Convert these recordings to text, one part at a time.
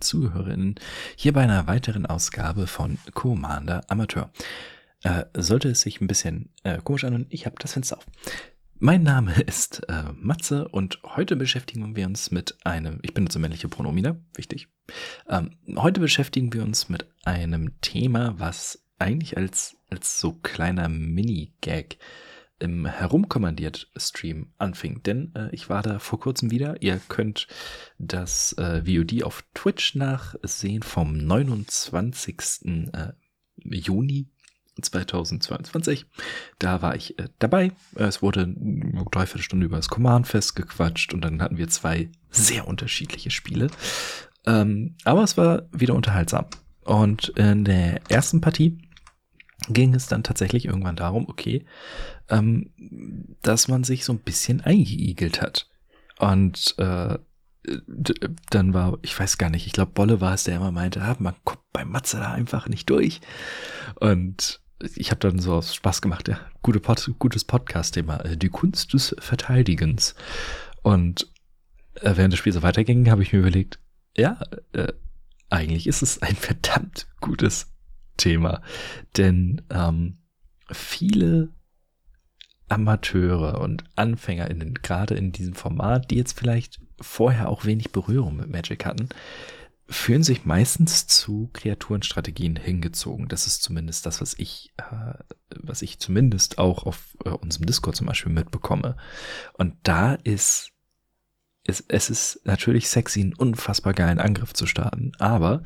Zuhörerinnen, hier bei einer weiteren Ausgabe von Commander Amateur. Äh, sollte es sich ein bisschen äh, komisch an und ich habe das Fenster auf. Mein Name ist äh, Matze und heute beschäftigen wir uns mit einem, ich benutze männliche Pronomina, wichtig. Ähm, heute beschäftigen wir uns mit einem Thema, was eigentlich als, als so kleiner Mini-Gag im Herumkommandiert-Stream anfing. Denn äh, ich war da vor kurzem wieder. Ihr könnt das äh, VOD auf Twitch nachsehen vom 29. Äh, Juni 2022. Da war ich äh, dabei. Es wurde eine Dreiviertelstunde über das Command-Fest gequatscht und dann hatten wir zwei sehr unterschiedliche Spiele. Ähm, aber es war wieder unterhaltsam. Und in der ersten Partie ging es dann tatsächlich irgendwann darum, okay, ähm, dass man sich so ein bisschen eingeigelt hat. Und äh, dann war, ich weiß gar nicht, ich glaube, Bolle war es, der immer meinte, ah, man kommt bei Matze da einfach nicht durch. Und ich habe dann so aus Spaß gemacht, ja, gute Pod, gutes Podcast-Thema, äh, die Kunst des Verteidigens. Und äh, während das Spiel so weiterging, habe ich mir überlegt, ja, äh, eigentlich ist es ein verdammt gutes Thema. Denn ähm, viele Amateure und AnfängerInnen, gerade in diesem Format, die jetzt vielleicht vorher auch wenig Berührung mit Magic hatten, fühlen sich meistens zu Kreaturenstrategien hingezogen. Das ist zumindest das, was ich, äh, was ich zumindest auch auf äh, unserem Discord zum Beispiel mitbekomme. Und da ist, ist es ist natürlich sexy, einen unfassbar geilen Angriff zu starten, aber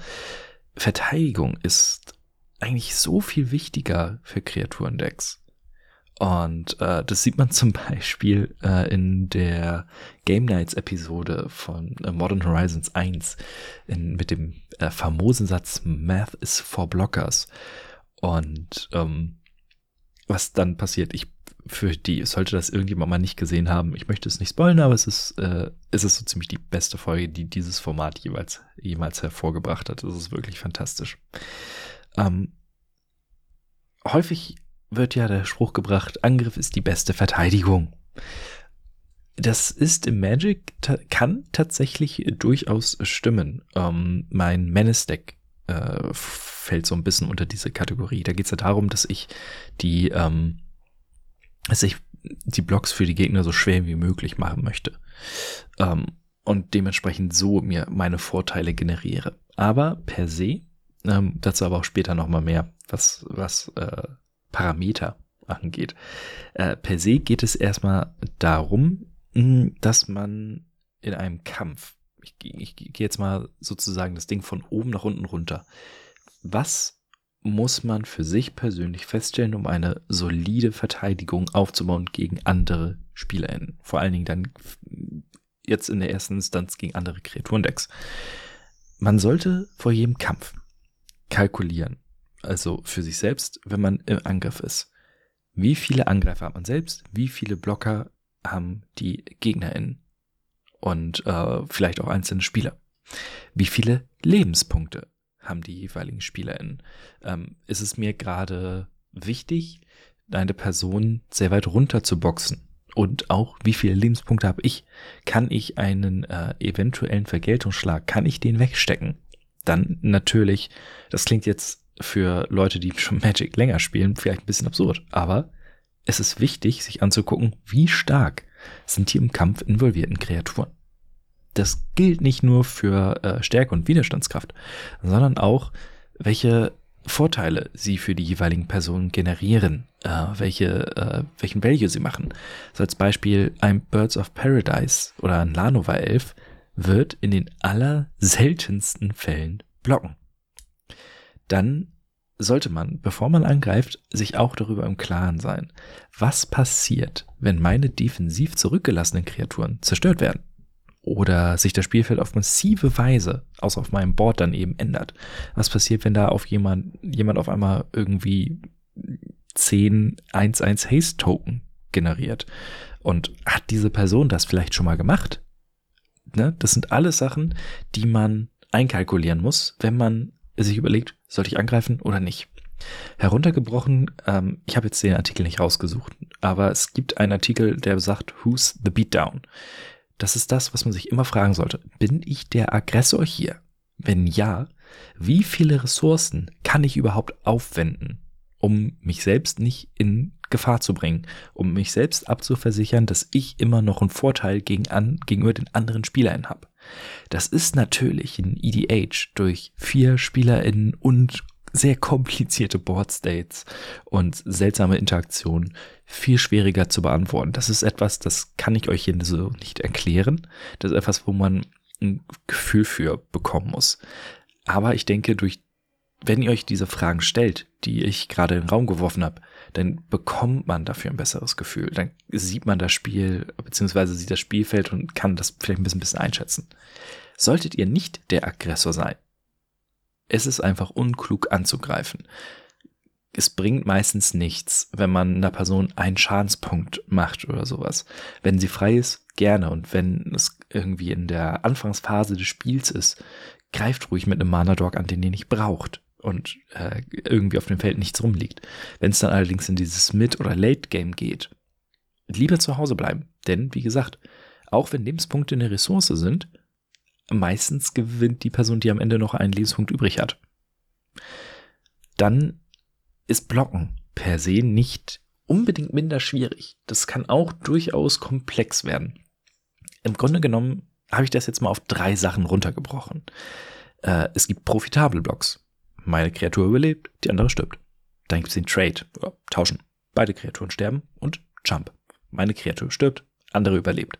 Verteidigung ist eigentlich so viel wichtiger für Kreaturendecks. Und äh, das sieht man zum Beispiel äh, in der Game Nights Episode von äh, Modern Horizons 1 in, mit dem äh, famosen Satz Math is for Blockers. Und ähm, was dann passiert, ich für die, sollte das irgendjemand mal nicht gesehen haben, ich möchte es nicht spoilern, aber es ist, äh, es ist so ziemlich die beste Folge, die dieses Format jeweils, jemals hervorgebracht hat. Es ist wirklich fantastisch. Ähm, häufig wird ja der Spruch gebracht, Angriff ist die beste Verteidigung. Das ist im Magic, kann tatsächlich durchaus stimmen. Ähm, mein Menace-Deck äh, fällt so ein bisschen unter diese Kategorie. Da geht es ja darum, dass ich die, ähm, dass ich die Blocks für die Gegner so schwer wie möglich machen möchte. Ähm, und dementsprechend so mir meine Vorteile generiere. Aber per se, ähm, dazu aber auch später nochmal mehr, was, was äh, Parameter angeht. Äh, per se geht es erstmal darum, hm, dass man in einem Kampf, ich, ich, ich gehe jetzt mal sozusagen das Ding von oben nach unten runter, was muss man für sich persönlich feststellen, um eine solide Verteidigung aufzubauen gegen andere SpielerInnen. Vor allen Dingen dann jetzt in der ersten Instanz gegen andere Kreaturendecks. Man sollte vor jedem Kampf kalkulieren, also für sich selbst, wenn man im Angriff ist. Wie viele Angreifer hat man selbst? Wie viele Blocker haben die GegnerInnen? Und äh, vielleicht auch einzelne Spieler. Wie viele Lebenspunkte haben die jeweiligen SpielerInnen? Ähm, ist es mir gerade wichtig, eine Person sehr weit runter zu boxen? Und auch, wie viele Lebenspunkte habe ich? Kann ich einen äh, eventuellen Vergeltungsschlag, kann ich den wegstecken? Dann natürlich, das klingt jetzt für Leute, die schon Magic länger spielen, vielleicht ein bisschen absurd. Aber es ist wichtig, sich anzugucken, wie stark sind die im Kampf involvierten Kreaturen. Das gilt nicht nur für äh, Stärke und Widerstandskraft, sondern auch, welche Vorteile sie für die jeweiligen Personen generieren, äh, welche, äh, welchen Value sie machen. So als Beispiel ein Birds of Paradise oder ein Lanova Elf wird in den allerseltensten Fällen blocken dann sollte man, bevor man angreift, sich auch darüber im Klaren sein, was passiert, wenn meine defensiv zurückgelassenen Kreaturen zerstört werden. oder sich das Spielfeld auf massive Weise, außer auf meinem Board dann eben ändert. Was passiert, wenn da auf jemand, jemand auf einmal irgendwie 10 1-1 Haste Token generiert? Und hat diese Person das vielleicht schon mal gemacht? Ne? Das sind alles Sachen, die man einkalkulieren muss, wenn man sich überlegt, sollte ich angreifen oder nicht. Heruntergebrochen, ähm, ich habe jetzt den Artikel nicht rausgesucht, aber es gibt einen Artikel, der sagt, Who's the Beatdown? Das ist das, was man sich immer fragen sollte. Bin ich der Aggressor hier? Wenn ja, wie viele Ressourcen kann ich überhaupt aufwenden, um mich selbst nicht in Gefahr zu bringen, um mich selbst abzuversichern, dass ich immer noch einen Vorteil gegen an, gegenüber den anderen SpielerInnen habe. Das ist natürlich in EDH durch vier SpielerInnen und sehr komplizierte Boardstates und seltsame Interaktionen viel schwieriger zu beantworten. Das ist etwas, das kann ich euch hier so nicht erklären. Das ist etwas, wo man ein Gefühl für bekommen muss. Aber ich denke, durch, wenn ihr euch diese Fragen stellt, die ich gerade in den Raum geworfen habe, dann bekommt man dafür ein besseres Gefühl. Dann sieht man das Spiel, beziehungsweise sieht das Spielfeld und kann das vielleicht ein bisschen, ein bisschen einschätzen. Solltet ihr nicht der Aggressor sein, es ist einfach unklug anzugreifen. Es bringt meistens nichts, wenn man einer Person einen Schadenspunkt macht oder sowas. Wenn sie frei ist, gerne. Und wenn es irgendwie in der Anfangsphase des Spiels ist, greift ruhig mit einem Mana Dog an, den ihr nicht braucht und äh, irgendwie auf dem Feld nichts rumliegt. Wenn es dann allerdings in dieses Mid- oder Late-Game geht, lieber zu Hause bleiben. Denn, wie gesagt, auch wenn Lebenspunkte eine Ressource sind, meistens gewinnt die Person, die am Ende noch einen Lebenspunkt übrig hat. Dann ist Blocken per se nicht unbedingt minder schwierig. Das kann auch durchaus komplex werden. Im Grunde genommen habe ich das jetzt mal auf drei Sachen runtergebrochen. Äh, es gibt profitable Blocks. Meine Kreatur überlebt, die andere stirbt. Dann gibt es den Trade, oder tauschen. Beide Kreaturen sterben und Jump. Meine Kreatur stirbt, andere überlebt.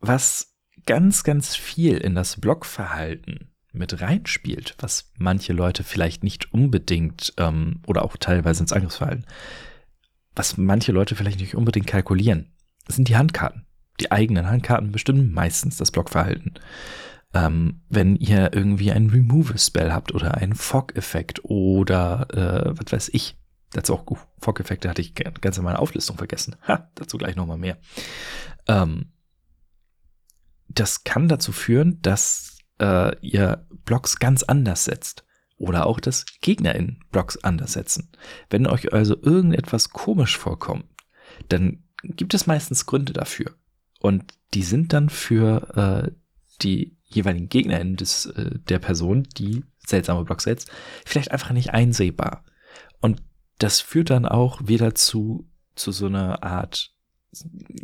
Was ganz, ganz viel in das Blockverhalten mit reinspielt, was manche Leute vielleicht nicht unbedingt ähm, oder auch teilweise ins Angriffsverhalten, was manche Leute vielleicht nicht unbedingt kalkulieren, sind die Handkarten. Die eigenen Handkarten bestimmen meistens das Blockverhalten. Ähm, wenn ihr irgendwie einen Removal-Spell habt oder einen Fog-Effekt oder äh, was weiß ich, dazu auch Fog-Effekte hatte ich ganz in meiner Auflistung vergessen. Ha, dazu gleich nochmal mehr. Ähm, das kann dazu führen, dass äh, ihr Blocks ganz anders setzt. Oder auch, dass GegnerInnen Blocks anders setzen. Wenn euch also irgendetwas komisch vorkommt, dann gibt es meistens Gründe dafür. Und die sind dann für äh, die jeweiligen GegnerInnen des, äh, der Person, die seltsame Blocks setzt, vielleicht einfach nicht einsehbar. Und das führt dann auch wieder zu, zu so einer Art,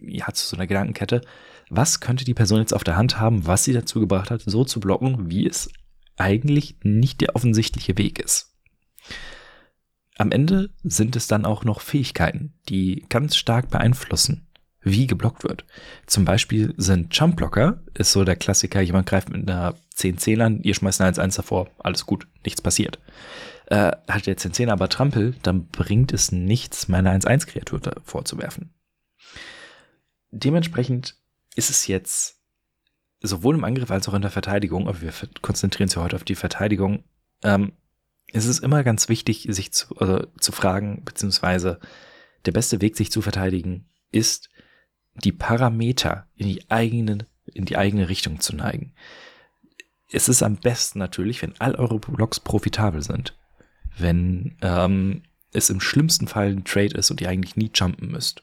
ja, zu so einer Gedankenkette, was könnte die Person jetzt auf der Hand haben, was sie dazu gebracht hat, so zu blocken, wie es eigentlich nicht der offensichtliche Weg ist. Am Ende sind es dann auch noch Fähigkeiten, die ganz stark beeinflussen, wie geblockt wird. Zum Beispiel sind Jumpblocker, ist so der Klassiker, jemand greift mit einer 10-10 an, ihr schmeißt eine 1-1 davor, alles gut, nichts passiert. Äh, hat der 10-10 aber Trampel, dann bringt es nichts, meine 1-1-Kreatur vorzuwerfen. Dementsprechend ist es jetzt sowohl im Angriff als auch in der Verteidigung, aber wir konzentrieren uns ja heute auf die Verteidigung, ähm, ist es immer ganz wichtig, sich zu, also, zu fragen, beziehungsweise der beste Weg, sich zu verteidigen, ist, die Parameter in die eigenen, in die eigene Richtung zu neigen. Es ist am besten natürlich, wenn all eure Blocks profitabel sind. Wenn ähm, es im schlimmsten Fall ein Trade ist und ihr eigentlich nie jumpen müsst.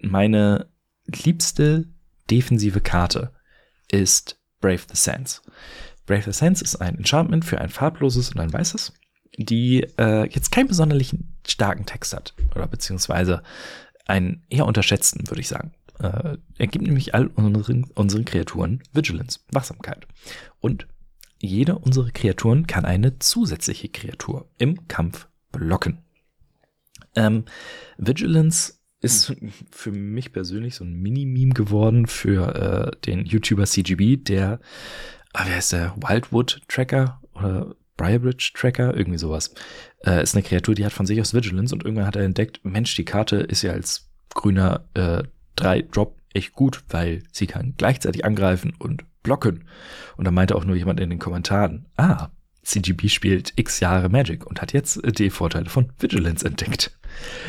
Meine liebste defensive Karte ist Brave the Sands. Brave the Sands ist ein Enchantment für ein farbloses und ein weißes, die äh, jetzt keinen besonders starken Text hat. Oder beziehungsweise einen eher unterschätzten, würde ich sagen. Äh, er gibt nämlich all unseren, unseren Kreaturen Vigilance, Wachsamkeit. Und jede unserer Kreaturen kann eine zusätzliche Kreatur im Kampf blocken. Ähm, Vigilance ist für mich persönlich so ein Mini-Meme geworden für äh, den YouTuber CGB, der, ah, wer ist der? Wildwood Tracker oder Briarbridge Tracker, irgendwie sowas. Äh, ist eine Kreatur, die hat von sich aus Vigilance und irgendwann hat er entdeckt, Mensch, die Karte ist ja als grüner äh, 3-Drop echt gut, weil sie kann gleichzeitig angreifen und blocken. Und da meinte auch nur jemand in den Kommentaren, ah, CGB spielt x Jahre Magic und hat jetzt die Vorteile von Vigilance entdeckt.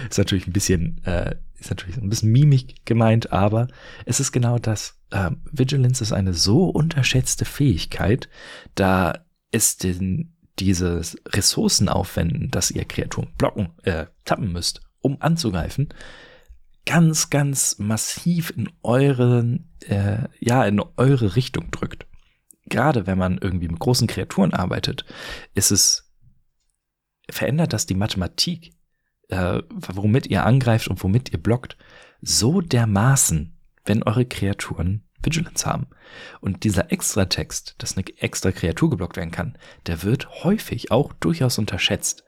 Ist natürlich ein bisschen, äh, ist natürlich ein bisschen mimik gemeint, aber es ist genau das. Ähm, Vigilance ist eine so unterschätzte Fähigkeit, da es den dieses Ressourcen aufwenden, dass ihr Kreaturen blocken, äh, tappen müsst, um anzugreifen, ganz, ganz massiv in euren, äh, ja, in eure Richtung drückt. Gerade wenn man irgendwie mit großen Kreaturen arbeitet, ist es, verändert das die Mathematik, äh, womit ihr angreift und womit ihr blockt, so dermaßen, wenn eure Kreaturen Vigilance haben. Und dieser Extra-Text, dass eine extra Kreatur geblockt werden kann, der wird häufig auch durchaus unterschätzt.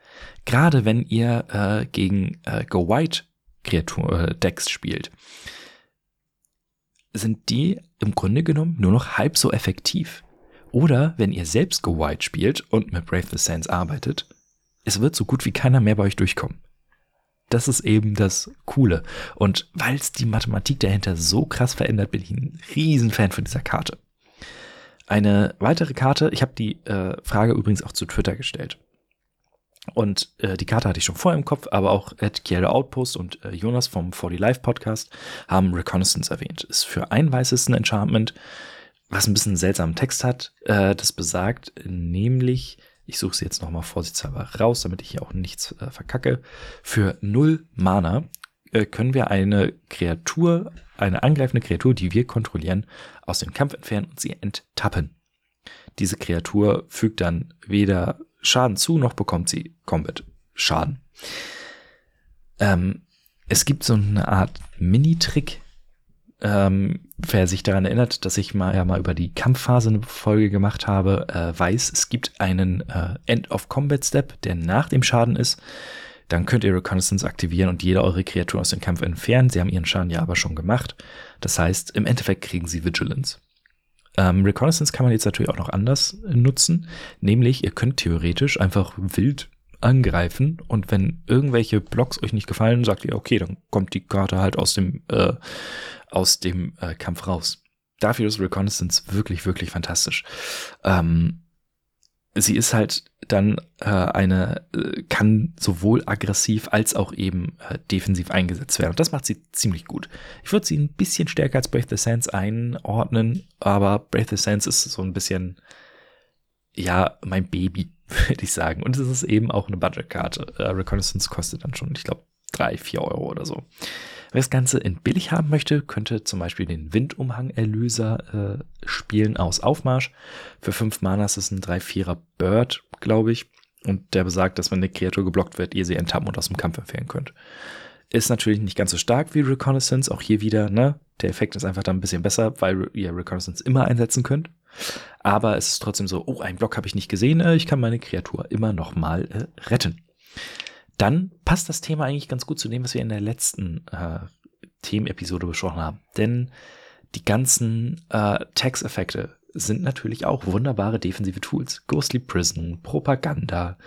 Gerade wenn ihr äh, gegen äh, Go White Kreatur äh, Decks spielt, sind die im Grunde genommen nur noch halb so effektiv. Oder wenn ihr selbst Go White spielt und mit Brave the Sands arbeitet, es wird so gut wie keiner mehr bei euch durchkommen das ist eben das Coole. Und weil es die Mathematik dahinter so krass verändert, bin ich ein Riesenfan von dieser Karte. Eine weitere Karte, ich habe die äh, Frage übrigens auch zu Twitter gestellt. Und äh, die Karte hatte ich schon vorher im Kopf, aber auch Ed Kiel Outpost und äh, Jonas vom 40 Live Podcast haben Reconnaissance erwähnt. Ist für ein weißes ein Enchantment, was ein bisschen seltsamen Text hat. Äh, das besagt nämlich, ich suche sie jetzt nochmal vorsichtshalber raus, damit ich hier auch nichts äh, verkacke. Für null Mana äh, können wir eine Kreatur, eine angreifende Kreatur, die wir kontrollieren, aus dem Kampf entfernen und sie enttappen. Diese Kreatur fügt dann weder Schaden zu, noch bekommt sie Combat Schaden. Ähm, es gibt so eine Art Mini-Trick, ähm, wer sich daran erinnert, dass ich mal ja mal über die Kampfphase eine Folge gemacht habe, äh, weiß, es gibt einen äh, End of Combat Step, der nach dem Schaden ist. Dann könnt ihr Reconnaissance aktivieren und jede eure Kreatur aus dem Kampf entfernen. Sie haben ihren Schaden ja aber schon gemacht. Das heißt, im Endeffekt kriegen sie Vigilance. Ähm, Reconnaissance kann man jetzt natürlich auch noch anders nutzen. Nämlich, ihr könnt theoretisch einfach wild angreifen und wenn irgendwelche Blocks euch nicht gefallen, sagt ihr, okay, dann kommt die Karte halt aus dem, äh, aus dem äh, Kampf raus. Dafür ist Reconnaissance wirklich, wirklich fantastisch. Ähm, sie ist halt dann äh, eine, äh, kann sowohl aggressiv als auch eben äh, defensiv eingesetzt werden. Und das macht sie ziemlich gut. Ich würde sie ein bisschen stärker als Breath the Sands einordnen, aber Breath the Sands ist so ein bisschen, ja, mein Baby, würde ich sagen. Und es ist eben auch eine Budgetkarte. Äh, Reconnaissance kostet dann schon, ich glaube, drei, vier Euro oder so. Wer das Ganze in billig haben möchte, könnte zum Beispiel den Windumhang-Erlöser äh, spielen aus Aufmarsch. Für fünf Manas ist ein 3-4er Bird, glaube ich. Und der besagt, dass wenn eine Kreatur geblockt wird, ihr sie enttappen und aus dem Kampf empfehlen könnt. Ist natürlich nicht ganz so stark wie Reconnaissance. Auch hier wieder, ne? Der Effekt ist einfach dann ein bisschen besser, weil ihr Reconnaissance immer einsetzen könnt. Aber es ist trotzdem so, oh, einen Block habe ich nicht gesehen, äh, ich kann meine Kreatur immer noch mal äh, retten dann passt das Thema eigentlich ganz gut zu dem, was wir in der letzten äh, Themenepisode besprochen haben. Denn die ganzen äh, Tax-Effekte sind natürlich auch wunderbare defensive Tools. Ghostly Prison, Propaganda,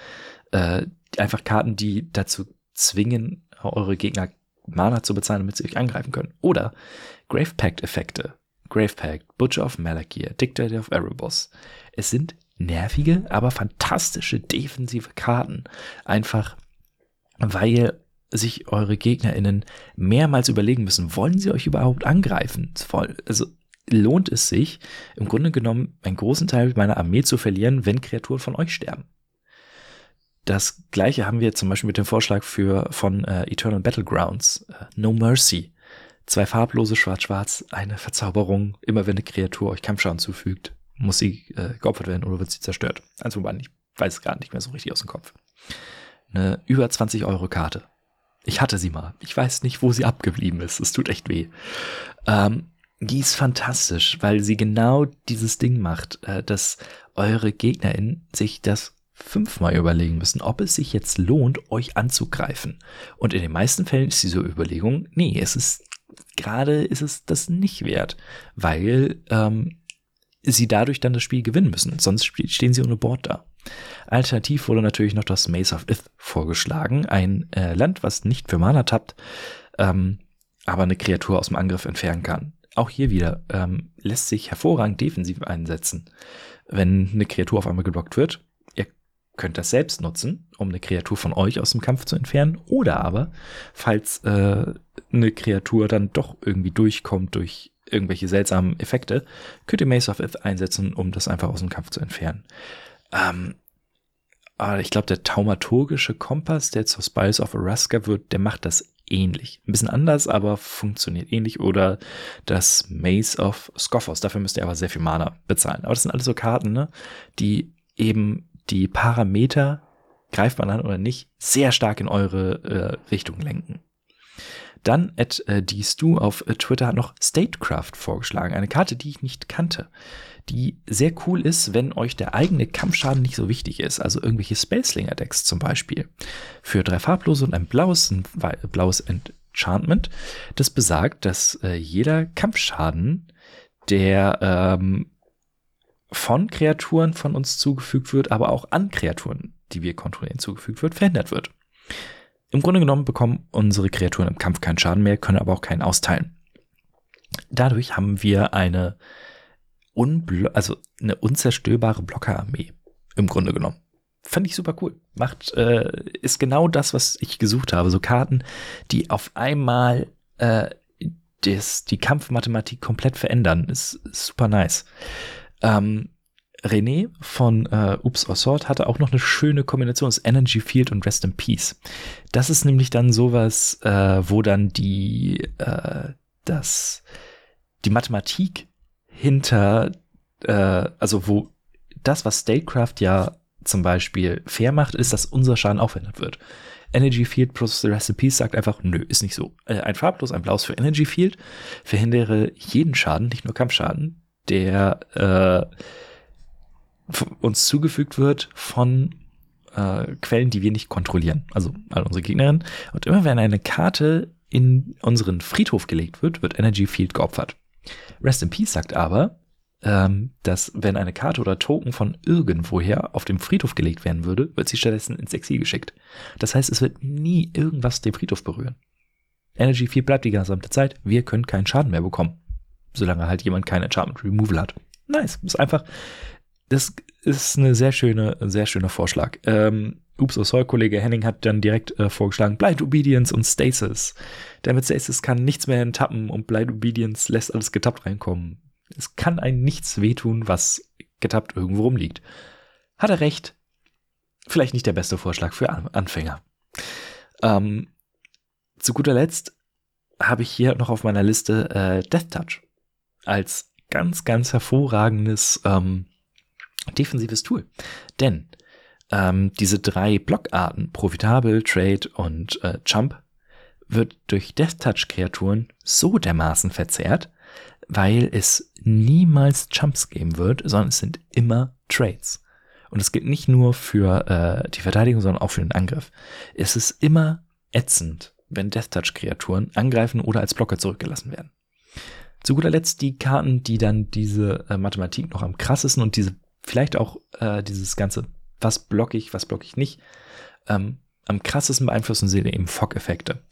äh, einfach Karten, die dazu zwingen, eure Gegner Mana zu bezahlen, damit sie euch angreifen können. Oder Grave Pact-Effekte. Grave Pact, Butcher of Malakir, Dictator of Erebos. Es sind nervige, aber fantastische defensive Karten. Einfach weil sich eure GegnerInnen mehrmals überlegen müssen, wollen sie euch überhaupt angreifen? Also lohnt es sich, im Grunde genommen einen großen Teil meiner Armee zu verlieren, wenn Kreaturen von euch sterben. Das gleiche haben wir zum Beispiel mit dem Vorschlag für, von äh, Eternal Battlegrounds, äh, No Mercy. Zwei farblose Schwarz-Schwarz, eine Verzauberung. Immer wenn eine Kreatur euch Kampfschaden zufügt, muss sie äh, geopfert werden oder wird sie zerstört. Also man, ich weiß es gerade nicht mehr so richtig aus dem Kopf eine über 20 Euro Karte. Ich hatte sie mal. Ich weiß nicht, wo sie abgeblieben ist. Es tut echt weh. Ähm, die ist fantastisch, weil sie genau dieses Ding macht, äh, dass eure GegnerInnen sich das fünfmal überlegen müssen, ob es sich jetzt lohnt, euch anzugreifen. Und in den meisten Fällen ist diese Überlegung, nee, es ist gerade ist es das nicht wert, weil ähm, sie dadurch dann das Spiel gewinnen müssen. Sonst stehen sie ohne Board da. Alternativ wurde natürlich noch das Maze of Ith vorgeschlagen, ein äh, Land, was nicht für Mana tappt, ähm, aber eine Kreatur aus dem Angriff entfernen kann. auch hier wieder ähm, lässt sich hervorragend defensiv einsetzen. Wenn eine Kreatur auf einmal geblockt wird, könnt das selbst nutzen, um eine Kreatur von euch aus dem Kampf zu entfernen. Oder aber, falls äh, eine Kreatur dann doch irgendwie durchkommt durch irgendwelche seltsamen Effekte, könnt ihr Mace of Ith einsetzen, um das einfach aus dem Kampf zu entfernen. Ähm, aber ich glaube, der taumaturgische Kompass, der zur Spice of Araska wird, der macht das ähnlich. Ein bisschen anders, aber funktioniert ähnlich. Oder das Maze of Scoffos. Dafür müsst ihr aber sehr viel Mana bezahlen. Aber das sind alles so Karten, ne, die eben die Parameter, greift man an oder nicht, sehr stark in eure äh, Richtung lenken. Dann at äh, Stu auf äh, Twitter hat noch Statecraft vorgeschlagen, eine Karte, die ich nicht kannte, die sehr cool ist, wenn euch der eigene Kampfschaden nicht so wichtig ist, also irgendwelche Spellslinger-Decks zum Beispiel. Für drei farblose und ein blaues, ein blaues Enchantment, das besagt, dass äh, jeder Kampfschaden, der ähm, von Kreaturen von uns zugefügt wird, aber auch an Kreaturen, die wir kontrollieren, zugefügt wird, verhindert wird. Im Grunde genommen bekommen unsere Kreaturen im Kampf keinen Schaden mehr, können aber auch keinen austeilen. Dadurch haben wir eine, unblo also eine unzerstörbare Blockerarmee. Im Grunde genommen. Fand ich super cool. Macht, äh, ist genau das, was ich gesucht habe. So Karten, die auf einmal äh, das, die Kampfmathematik komplett verändern. Ist, ist super nice. Ähm, René von äh, Oops or Sword hatte auch noch eine schöne Kombination aus Energy Field und Rest in Peace. Das ist nämlich dann sowas, äh, wo dann die, äh, das, die Mathematik hinter, äh, also wo das, was Statecraft ja zum Beispiel fair macht, ist, dass unser Schaden auch verändert wird. Energy Field plus Rest in Peace sagt einfach, nö, ist nicht so. Äh, ein farblos, ein blaues für Energy Field verhindere jeden Schaden, nicht nur Kampfschaden, der äh, uns zugefügt wird von äh, Quellen, die wir nicht kontrollieren. Also all unsere Gegnerinnen. Und immer wenn eine Karte in unseren Friedhof gelegt wird, wird Energy Field geopfert. Rest in Peace sagt aber, ähm, dass wenn eine Karte oder Token von irgendwoher auf dem Friedhof gelegt werden würde, wird sie stattdessen ins Exil geschickt. Das heißt, es wird nie irgendwas den Friedhof berühren. Energy Field bleibt die gesamte Zeit. Wir können keinen Schaden mehr bekommen. Solange halt jemand kein Enchantment Removal hat. Nice. Ist einfach, das ist eine sehr schöne, sehr schöner Vorschlag. Ähm, Ups, oh sorry, Kollege Henning hat dann direkt äh, vorgeschlagen, Blind Obedience und Stasis. Der mit Stasis kann nichts mehr enttappen und Blind Obedience lässt alles getappt reinkommen. Es kann einem nichts wehtun, was getappt irgendwo rumliegt. Hat er recht. Vielleicht nicht der beste Vorschlag für Anfänger. Ähm, zu guter Letzt habe ich hier noch auf meiner Liste äh, Death Touch als ganz, ganz hervorragendes ähm, defensives Tool. Denn ähm, diese drei Blockarten, profitabel, Trade und äh, Jump, wird durch Death Touch Kreaturen so dermaßen verzerrt, weil es niemals Jumps geben wird, sondern es sind immer Trades. Und es gilt nicht nur für äh, die Verteidigung, sondern auch für den Angriff. Es ist immer ätzend, wenn Death Touch Kreaturen angreifen oder als Blocker zurückgelassen werden. Zu guter Letzt die Karten, die dann diese äh, Mathematik noch am krassesten und diese vielleicht auch äh, dieses ganze, was block ich, was block ich nicht, ähm, am krassesten beeinflussen sie eben Fog-Effekte.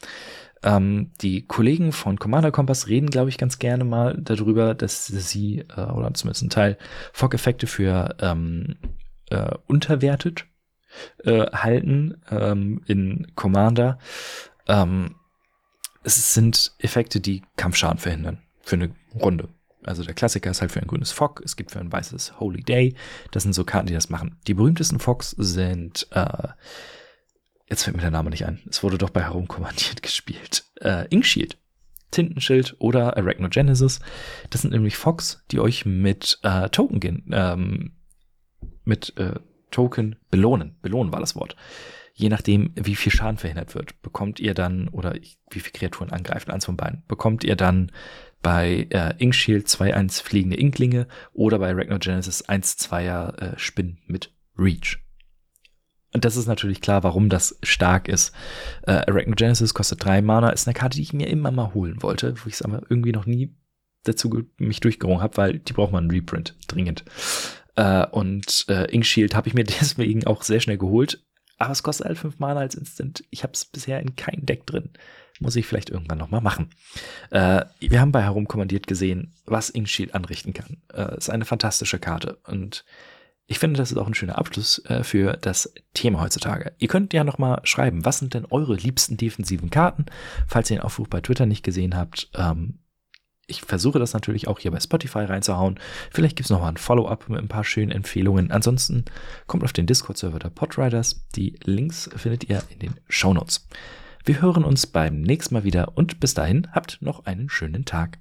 Ähm, die Kollegen von Commander Kompass reden, glaube ich, ganz gerne mal darüber, dass sie, äh, oder zumindest ein Teil, Fog-Effekte für ähm, äh, unterwertet äh, halten ähm, in Commander. Ähm, es sind Effekte, die Kampfschaden verhindern für eine Runde. Also der Klassiker ist halt für ein grünes Fog, es gibt für ein weißes Holy Day. Das sind so Karten, die das machen. Die berühmtesten Fogs sind, äh, jetzt fällt mir der Name nicht ein. Es wurde doch bei Herumkommandiert gespielt. Äh, Inkshield, Tintenschild oder Arachnogenesis. Das sind nämlich Fogs, die euch mit äh, Token, ähm, mit äh, Token belohnen. Belohnen war das Wort. Je nachdem, wie viel Schaden verhindert wird, bekommt ihr dann, oder wie viele Kreaturen angreifen, eins von beiden, bekommt ihr dann bei äh, Inkshield 2-1 fliegende Inklinge oder bei Genesis 1-2er äh, Spinnen mit Reach. Und das ist natürlich klar, warum das stark ist. Äh, Genesis kostet drei Mana, ist eine Karte, die ich mir immer mal holen wollte, wo ich es aber irgendwie noch nie dazu mich durchgerungen habe, weil die braucht man einen Reprint dringend. Äh, und äh, Inkshield habe ich mir deswegen auch sehr schnell geholt, aber es kostet halt fünf Mana als Instant. Ich habe es bisher in kein Deck drin. Muss ich vielleicht irgendwann nochmal machen. Äh, wir haben bei Herumkommandiert gesehen, was Inksheld anrichten kann. Äh, ist eine fantastische Karte und ich finde, das ist auch ein schöner Abschluss äh, für das Thema heutzutage. Ihr könnt ja nochmal schreiben, was sind denn eure liebsten defensiven Karten? Falls ihr den Aufruf bei Twitter nicht gesehen habt, ähm, ich versuche das natürlich auch hier bei Spotify reinzuhauen. Vielleicht gibt es nochmal ein Follow-up mit ein paar schönen Empfehlungen. Ansonsten kommt auf den Discord-Server der Podriders. Die Links findet ihr in den Show Notes. Wir hören uns beim nächsten Mal wieder und bis dahin habt noch einen schönen Tag.